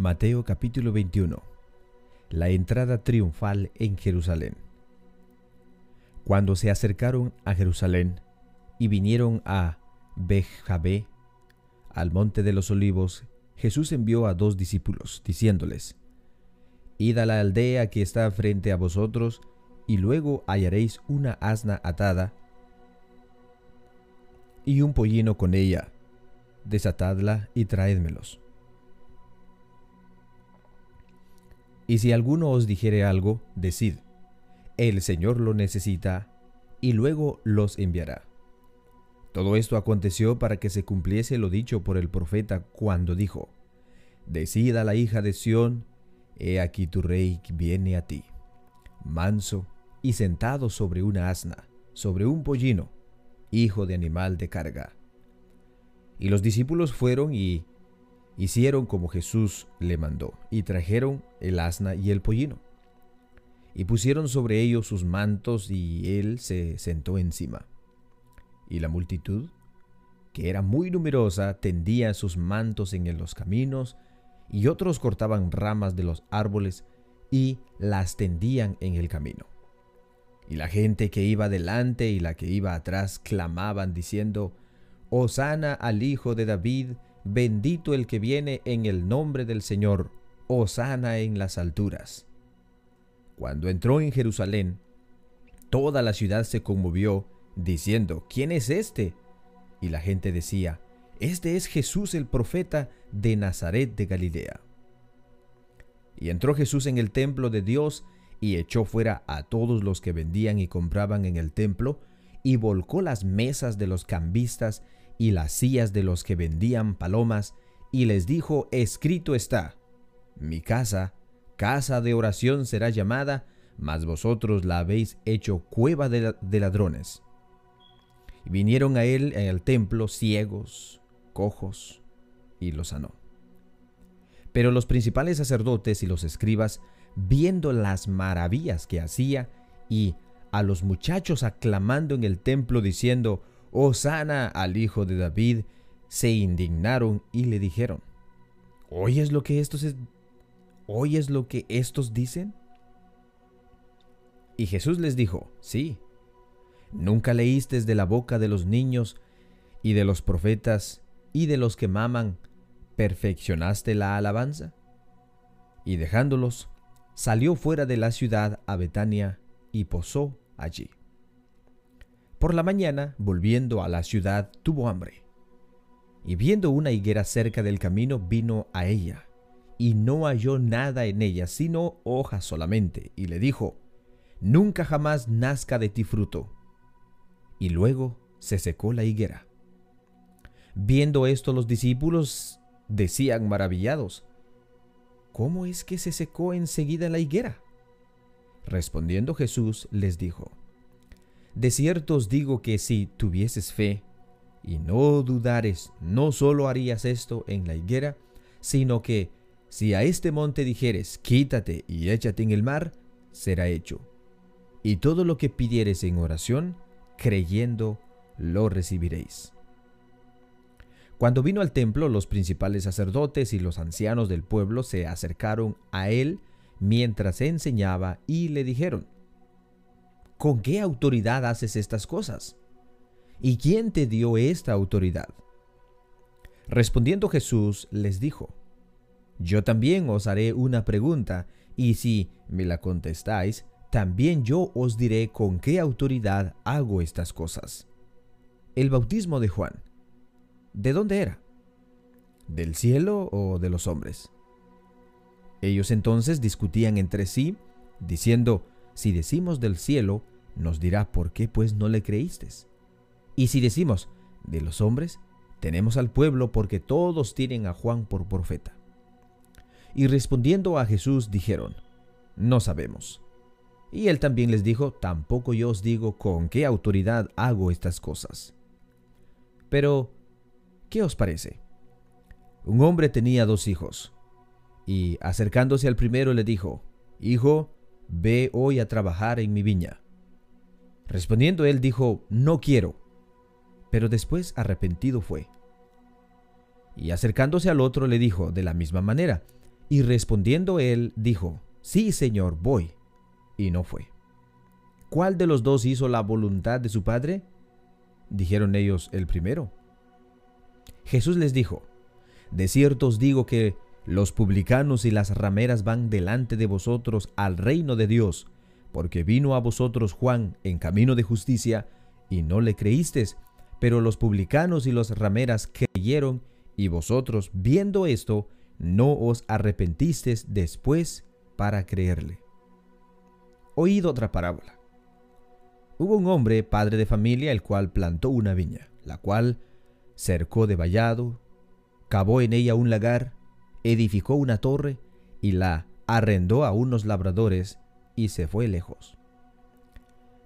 Mateo capítulo 21. La entrada triunfal en Jerusalén. Cuando se acercaron a Jerusalén y vinieron a Bejabé, al monte de los olivos, Jesús envió a dos discípulos, diciéndoles, Id a la aldea que está frente a vosotros, y luego hallaréis una asna atada y un pollino con ella. Desatadla y traédmelos. Y si alguno os dijere algo, decid, el Señor lo necesita, y luego los enviará. Todo esto aconteció para que se cumpliese lo dicho por el profeta cuando dijo, Decid a la hija de Sión, he aquí tu rey viene a ti, manso y sentado sobre una asna, sobre un pollino, hijo de animal de carga. Y los discípulos fueron y hicieron como Jesús le mandó, y trajeron el asna y el pollino. Y pusieron sobre ellos sus mantos, y él se sentó encima. Y la multitud, que era muy numerosa, tendía sus mantos en los caminos, y otros cortaban ramas de los árboles y las tendían en el camino. Y la gente que iba delante y la que iba atrás clamaban diciendo, Hosana al Hijo de David, Bendito el que viene en el nombre del Señor, Hosana en las alturas. Cuando entró en Jerusalén, toda la ciudad se conmovió, diciendo, ¿quién es este? Y la gente decía, Este es Jesús el profeta de Nazaret de Galilea. Y entró Jesús en el templo de Dios y echó fuera a todos los que vendían y compraban en el templo, y volcó las mesas de los cambistas y las sillas de los que vendían palomas, y les dijo, escrito está, mi casa, casa de oración será llamada, mas vosotros la habéis hecho cueva de, ladrones. Y vinieron a él en el templo ciegos, cojos, y los sanó. Pero los principales sacerdotes y los escribas, viendo las maravillas que hacía, y a los muchachos aclamando en el templo diciendo, Osana al hijo de David, se indignaron y le dijeron, ¿oyes lo que estos, ¿oyes lo que estos dicen? Y Jesús les dijo, sí, ¿nunca leíste de la boca de los niños y de los profetas y de los que maman, perfeccionaste la alabanza? Y dejándolos, salió fuera de la ciudad a Betania y posó allí. Por la mañana, volviendo a la ciudad, tuvo hambre. Y viendo una higuera cerca del camino, vino a ella, y no halló nada en ella, sino hojas solamente, y le dijo, Nunca jamás nazca de ti fruto. Y luego se secó la higuera. Viendo esto los discípulos decían maravillados, ¿Cómo es que se secó enseguida la higuera? Respondiendo Jesús les dijo, de cierto os digo que si tuvieses fe y no dudares, no solo harías esto en la higuera, sino que si a este monte dijeres, quítate y échate en el mar, será hecho. Y todo lo que pidieres en oración, creyendo, lo recibiréis. Cuando vino al templo, los principales sacerdotes y los ancianos del pueblo se acercaron a él mientras enseñaba y le dijeron, ¿Con qué autoridad haces estas cosas? ¿Y quién te dio esta autoridad? Respondiendo Jesús les dijo, Yo también os haré una pregunta, y si me la contestáis, también yo os diré con qué autoridad hago estas cosas. El bautismo de Juan, ¿de dónde era? ¿Del cielo o de los hombres? Ellos entonces discutían entre sí, diciendo, si decimos del cielo, nos dirá por qué pues no le creísteis. Y si decimos de los hombres, tenemos al pueblo porque todos tienen a Juan por profeta. Y respondiendo a Jesús dijeron, no sabemos. Y él también les dijo, tampoco yo os digo con qué autoridad hago estas cosas. Pero, ¿qué os parece? Un hombre tenía dos hijos, y acercándose al primero le dijo, Hijo, ve hoy a trabajar en mi viña. Respondiendo él dijo, no quiero. Pero después arrepentido fue. Y acercándose al otro le dijo de la misma manera. Y respondiendo él, dijo, Sí, Señor, voy. Y no fue. ¿Cuál de los dos hizo la voluntad de su padre? Dijeron ellos, el primero. Jesús les dijo, De cierto os digo que los publicanos y las rameras van delante de vosotros al reino de Dios, porque vino a vosotros Juan en camino de justicia, y no le creísteis, pero los publicanos y las rameras creyeron, y vosotros, viendo esto, no os arrepentisteis después para creerle. Oíd otra parábola. Hubo un hombre, padre de familia, el cual plantó una viña, la cual cercó de vallado, cavó en ella un lagar, edificó una torre y la arrendó a unos labradores y se fue lejos.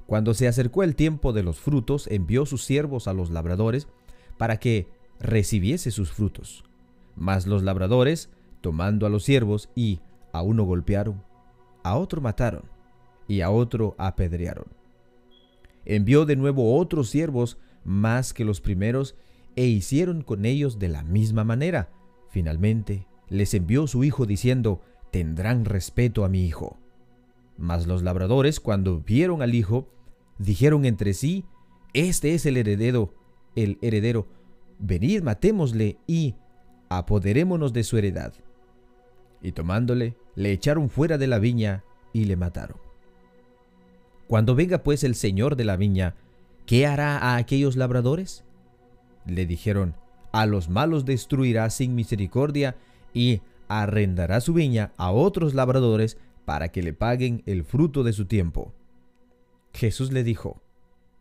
Cuando se acercó el tiempo de los frutos, envió sus siervos a los labradores para que recibiese sus frutos. Mas los labradores, tomando a los siervos y a uno golpearon, a otro mataron y a otro apedrearon. Envió de nuevo otros siervos más que los primeros e hicieron con ellos de la misma manera. Finalmente les envió su hijo diciendo, tendrán respeto a mi hijo. Mas los labradores, cuando vieron al hijo, dijeron entre sí, este es el heredero, el heredero, venid matémosle y apoderémonos de su heredad. Y tomándole, le echaron fuera de la viña y le mataron. Cuando venga pues el señor de la viña, ¿qué hará a aquellos labradores? Le dijeron, a los malos destruirá sin misericordia y arrendará su viña a otros labradores para que le paguen el fruto de su tiempo. Jesús le dijo,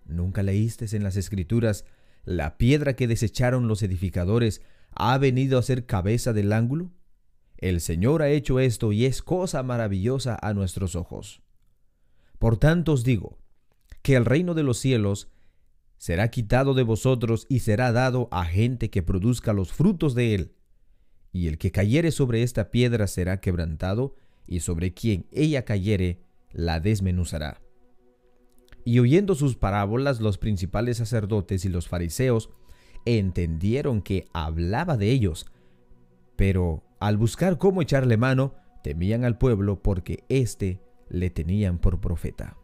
¿nunca leíste en las escrituras, la piedra que desecharon los edificadores ha venido a ser cabeza del ángulo? El Señor ha hecho esto y es cosa maravillosa a nuestros ojos. Por tanto os digo, que el reino de los cielos será quitado de vosotros y será dado a gente que produzca los frutos de él. Y el que cayere sobre esta piedra será quebrantado, y sobre quien ella cayere la desmenuzará. Y oyendo sus parábolas los principales sacerdotes y los fariseos entendieron que hablaba de ellos, pero al buscar cómo echarle mano, temían al pueblo porque éste le tenían por profeta.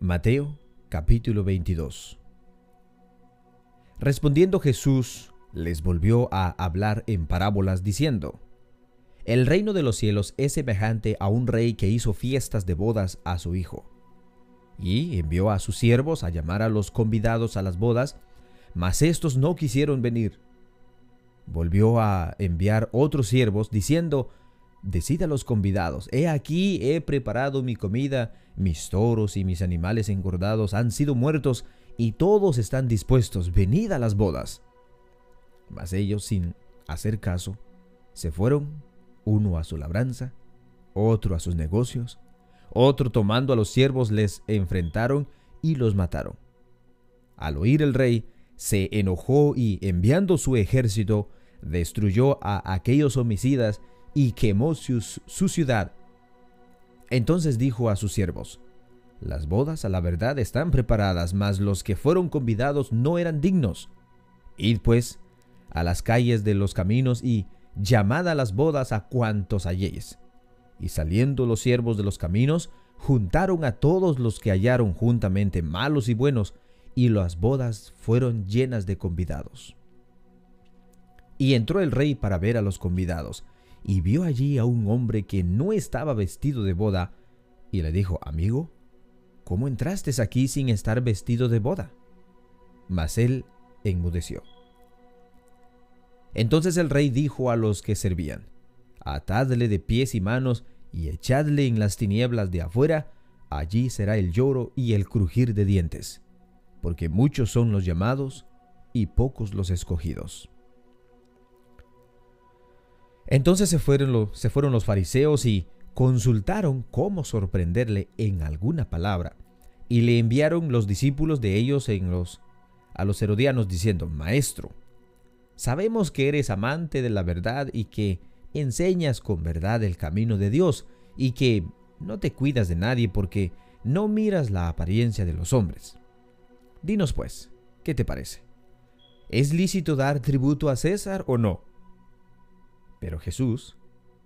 Mateo capítulo 22 Respondiendo Jesús, les volvió a hablar en parábolas diciendo, El reino de los cielos es semejante a un rey que hizo fiestas de bodas a su hijo. Y envió a sus siervos a llamar a los convidados a las bodas, mas estos no quisieron venir volvió a enviar otros siervos diciendo, Decid a los convidados, he aquí he preparado mi comida, mis toros y mis animales engordados han sido muertos, y todos están dispuestos, venid a las bodas. Mas ellos, sin hacer caso, se fueron, uno a su labranza, otro a sus negocios, otro tomando a los siervos les enfrentaron y los mataron. Al oír el rey, se enojó y enviando su ejército, destruyó a aquellos homicidas y quemó su, ciudad. Entonces dijo a sus siervos, Las bodas a la verdad están preparadas, mas los que fueron convidados no eran dignos. Id pues a las calles de los caminos y llamad a las bodas a cuantos halléis. Y saliendo los siervos de los caminos, juntaron a todos los que hallaron juntamente malos y buenos, y las bodas fueron llenas de convidados. Y entró el rey para ver a los convidados, y vio allí a un hombre que no estaba vestido de boda, y le dijo, Amigo, ¿cómo entraste aquí sin estar vestido de boda? Mas él enmudeció. Entonces el rey dijo a los que servían, Atadle de pies y manos y echadle en las tinieblas de afuera, allí será el lloro y el crujir de dientes porque muchos son los llamados y pocos los escogidos. Entonces se fueron, los, fariseos y consultaron cómo sorprenderle en alguna palabra, y le enviaron los discípulos de ellos a los herodianos diciendo, Maestro, sabemos que eres amante de la verdad y que enseñas con verdad el camino de Dios, y que no te cuidas de nadie porque no miras la apariencia de los hombres. Dinos pues, ¿qué te parece? ¿es lícito dar tributo a César o no? Pero Jesús,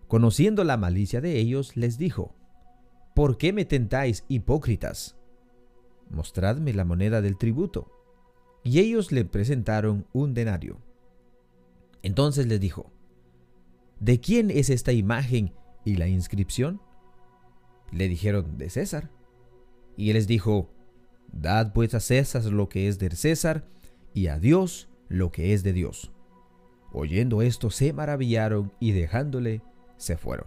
conociendo la malicia de ellos, les dijo, ¿Por qué me tentáis, hipócritas? Mostradme la moneda del tributo. Y ellos le presentaron un denario. Entonces les dijo, ¿de quién es esta imagen y la inscripción? Le dijeron, de César. Y él les dijo, Dad pues a César lo que es de César, y a Dios lo que es de Dios. Oyendo esto se maravillaron y dejándole se fueron.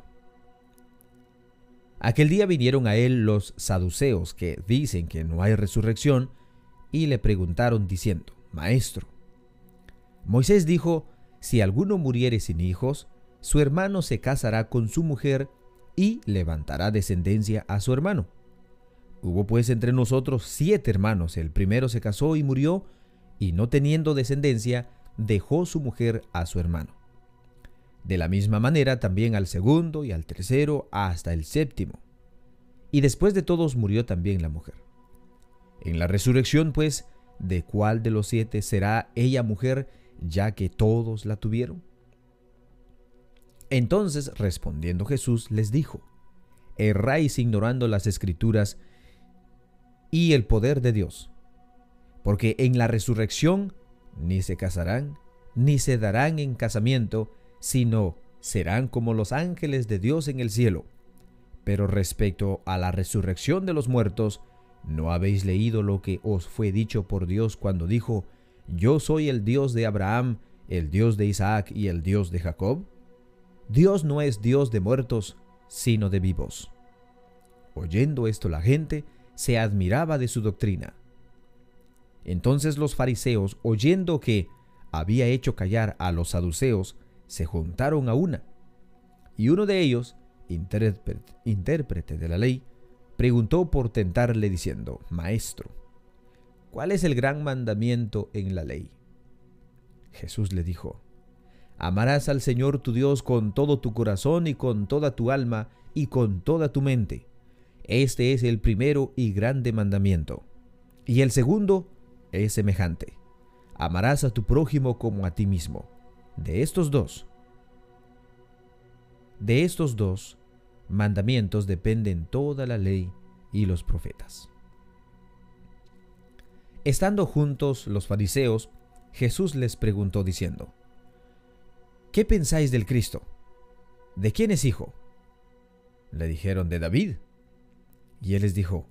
Aquel día vinieron a él los saduceos que dicen que no hay resurrección y le preguntaron diciendo, Maestro, Moisés dijo, si alguno muriere sin hijos, su hermano se casará con su mujer y levantará descendencia a su hermano. Hubo pues entre nosotros siete hermanos, el primero se casó y murió, y no teniendo descendencia, dejó su mujer a su hermano. De la misma manera también al segundo y al tercero hasta el séptimo. Y después de todos murió también la mujer. En la resurrección, pues, ¿de cuál de los siete será ella mujer, ya que todos la tuvieron? Entonces respondiendo Jesús les dijo, Erráis ignorando las escrituras y el poder de Dios, porque en la resurrección ni se casarán, ni se darán en casamiento, sino serán como los ángeles de Dios en el cielo. Pero respecto a la resurrección de los muertos, ¿no habéis leído lo que os fue dicho por Dios cuando dijo, Yo soy el Dios de Abraham, el Dios de Isaac y el Dios de Jacob? Dios no es Dios de muertos, sino de vivos. Oyendo esto la gente se admiraba de su doctrina. Entonces los fariseos, oyendo que había hecho callar a los saduceos, se juntaron a una. Y uno de ellos, intérprete de la ley, preguntó por tentarle diciendo, Maestro, ¿cuál es el gran mandamiento en la ley? Jesús le dijo, Amarás al Señor tu Dios con todo tu corazón y con toda tu alma y con toda tu mente. Este es el primero y grande mandamiento. Y el segundo es semejante. Amarás a tu prójimo como a ti mismo. De estos dos, de estos dos mandamientos dependen toda la ley y los profetas. Estando juntos los fariseos, Jesús les preguntó diciendo, ¿Qué pensáis del Cristo? ¿De quién es hijo? Le dijeron de David. Y él les dijo,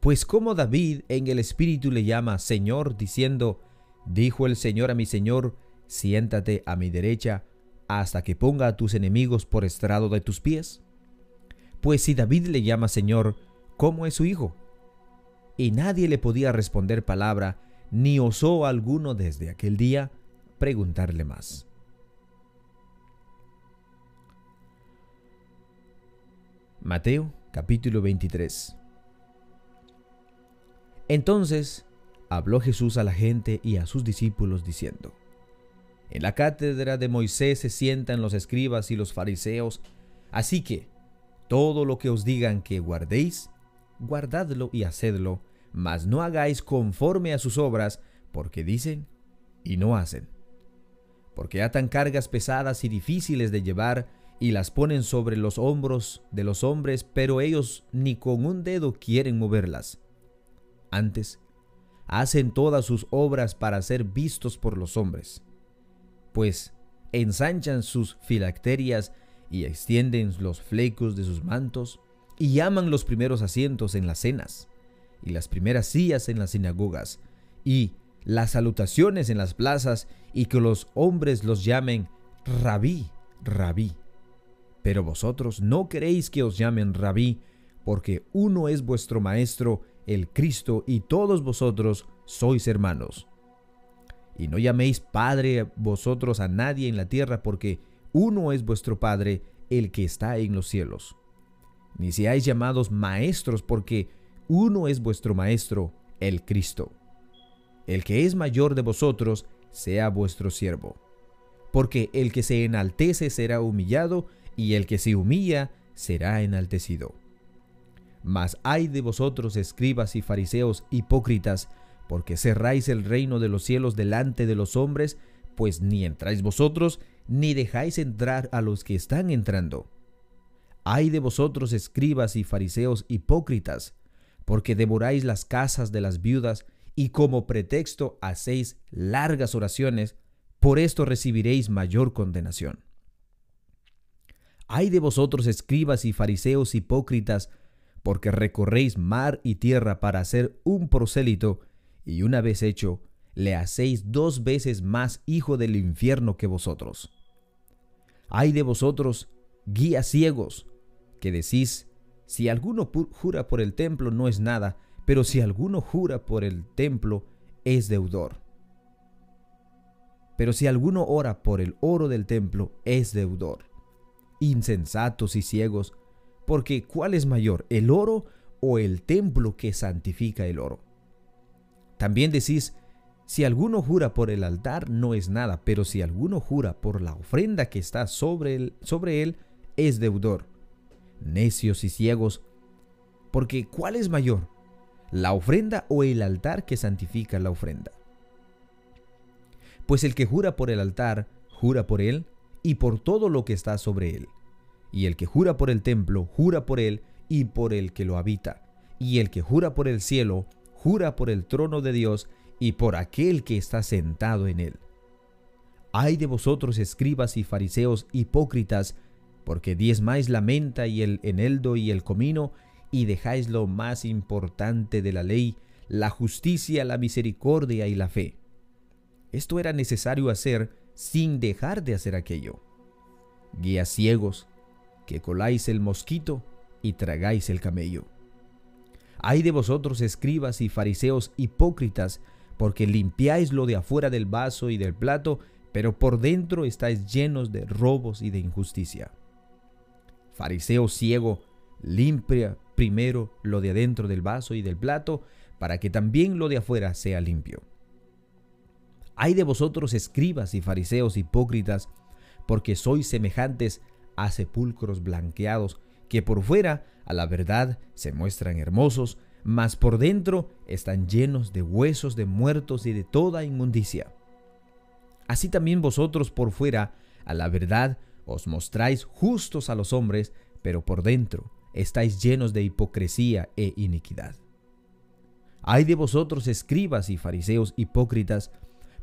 Pues como David en el Espíritu le llama Señor, diciendo, Dijo el Señor a mi Señor, siéntate a mi derecha hasta que ponga a tus enemigos por estrado de tus pies? Pues si David le llama Señor, ¿cómo es su hijo? Y nadie le podía responder palabra, ni osó alguno desde aquel día preguntarle más. Mateo capítulo 23 Entonces habló Jesús a la gente y a sus discípulos diciendo, en la cátedra de Moisés se sientan los escribas y los fariseos, así que todo lo que os digan que guardéis, guardadlo y hacedlo, mas no hagáis conforme a sus obras, porque dicen y no hacen. Porque atan cargas pesadas y difíciles de llevar y las ponen sobre los hombros de los hombres, pero ellos ni con un dedo quieren moverlas. Antes, hacen todas sus obras para ser vistos por los hombres pues ensanchan sus filacterias y extienden los flecos de sus mantos, y llaman los primeros asientos en las cenas, y las primeras sillas en las sinagogas, y las salutaciones en las plazas, y que los hombres los llamen rabí, rabí. Pero vosotros no queréis que os llamen rabí, porque uno es vuestro Maestro, el Cristo, y todos vosotros sois hermanos. Y no llaméis Padre vosotros a nadie en la tierra, porque uno es vuestro Padre, el que está en los cielos. Ni seáis llamados maestros, porque uno es vuestro Maestro, el Cristo. El que es mayor de vosotros, sea vuestro siervo. Porque el que se enaltece será humillado, y el que se humilla será enaltecido. Mas hay de vosotros, escribas y fariseos hipócritas, porque cerráis el reino de los cielos delante de los hombres, pues ni entráis vosotros, ni dejáis entrar a los que están entrando. Ay de vosotros, escribas y fariseos hipócritas, porque devoráis las casas de las viudas y como pretexto hacéis largas oraciones, por esto recibiréis mayor condenación. Ay de vosotros, escribas y fariseos hipócritas, porque recorréis mar y tierra para hacer un prosélito, y una vez hecho, le hacéis dos veces más hijo del infierno que vosotros. Ay de vosotros, guías ciegos, que decís, si alguno jura por el templo no es nada, pero si alguno jura por el templo es deudor. Pero si alguno ora por el oro del templo es deudor. Insensatos y ciegos, porque ¿cuál es mayor, el oro o el templo que santifica el oro? También decís, si alguno jura por el altar no es nada, pero si alguno jura por la ofrenda que está sobre él, sobre él es deudor necios y ciegos, porque ¿cuál es mayor? ¿La ofrenda o el altar que santifica la ofrenda? Pues el que jura por el altar, jura por él y por todo lo que está sobre él. Y el que jura por el templo, jura por él y por el que lo habita. Y el que jura por el cielo, jura por el trono de Dios y por aquel que está sentado en él. Ay de vosotros escribas y fariseos hipócritas, porque diezmáis la menta y el eneldo y el comino, y dejáis lo más importante de la ley, la justicia, la misericordia y la fe. Esto era necesario hacer sin dejar de hacer aquello. Guías ciegos, que coláis el mosquito y tragáis el camello. Ay de vosotros escribas y fariseos hipócritas, porque limpiáis lo de afuera del vaso y del plato, pero por dentro estáis llenos de robos y de injusticia. Fariseo ciego, limpia primero lo de adentro del vaso y del plato, para que también lo de afuera sea limpio. Hay de vosotros escribas y fariseos hipócritas, porque sois semejantes a sepulcros blanqueados, que por fuera a la verdad se muestran hermosos, mas por dentro están llenos de huesos de muertos y de toda inmundicia. Así también vosotros por fuera a la verdad os mostráis justos a los hombres, pero por dentro estáis llenos de hipocresía e iniquidad. Hay de vosotros escribas y fariseos hipócritas,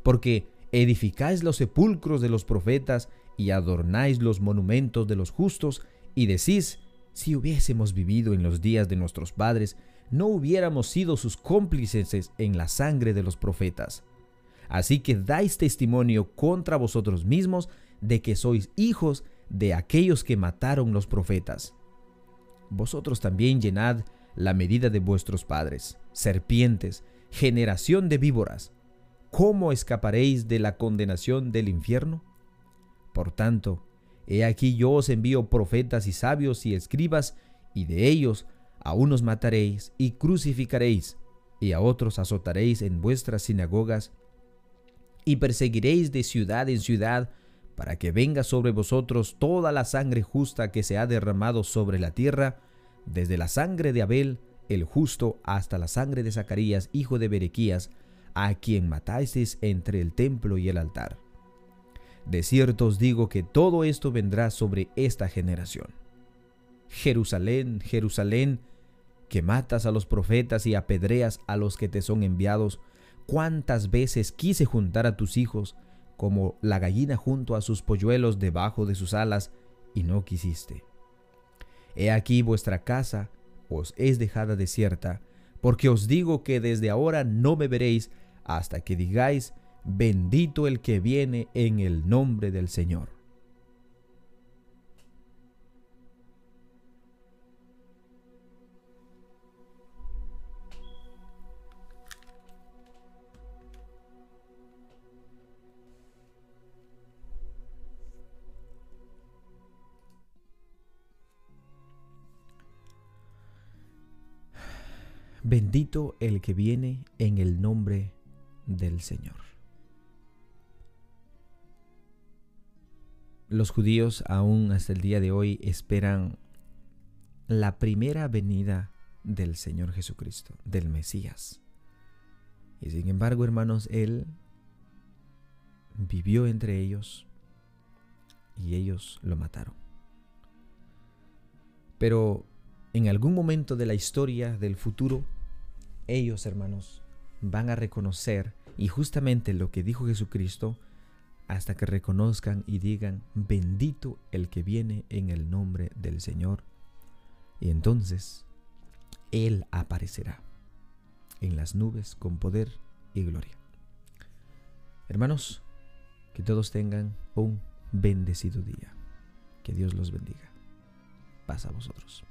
porque edificáis los sepulcros de los profetas y adornáis los monumentos de los justos, y decís, si hubiésemos vivido en los días de nuestros padres, no hubiéramos sido sus cómplices en la sangre de los profetas. Así que dais testimonio contra vosotros mismos de que sois hijos de aquellos que mataron los profetas. Vosotros también llenad la medida de vuestros padres, serpientes, generación de víboras. ¿Cómo escaparéis de la condenación del infierno? Por tanto, he aquí yo os envío profetas y sabios y escribas, y de ellos a unos mataréis y crucificaréis, y a otros azotaréis en vuestras sinagogas, y perseguiréis de ciudad en ciudad, para que venga sobre vosotros toda la sangre justa que se ha derramado sobre la tierra, desde la sangre de Abel, el justo, hasta la sangre de Zacarías, hijo de Berequías, a quien matasteis entre el templo y el altar. De cierto os digo que todo esto vendrá sobre esta generación. Jerusalén, Jerusalén, que matas a los profetas y apedreas a los que te son enviados, cuántas veces quise juntar a tus hijos, como la gallina junto a sus polluelos debajo de sus alas, y no quisiste. He aquí vuestra casa os es dejada desierta, porque os digo que desde ahora no me veréis hasta que digáis, bendito el que viene en el nombre del Señor. Bendito el que viene en el nombre del Señor. Los judíos aún hasta el día de hoy esperan la primera venida del Señor Jesucristo, del Mesías. Y sin embargo, hermanos, Él vivió entre ellos y ellos lo mataron. Pero en algún momento de la historia del futuro, ellos, hermanos, van a reconocer, y justamente lo que dijo Jesucristo, hasta que reconozcan y digan, bendito el que viene en el nombre del Señor. Y entonces Él aparecerá en las nubes con poder y gloria. Hermanos, que todos tengan un bendecido día. Que Dios los bendiga. Paz a vosotros.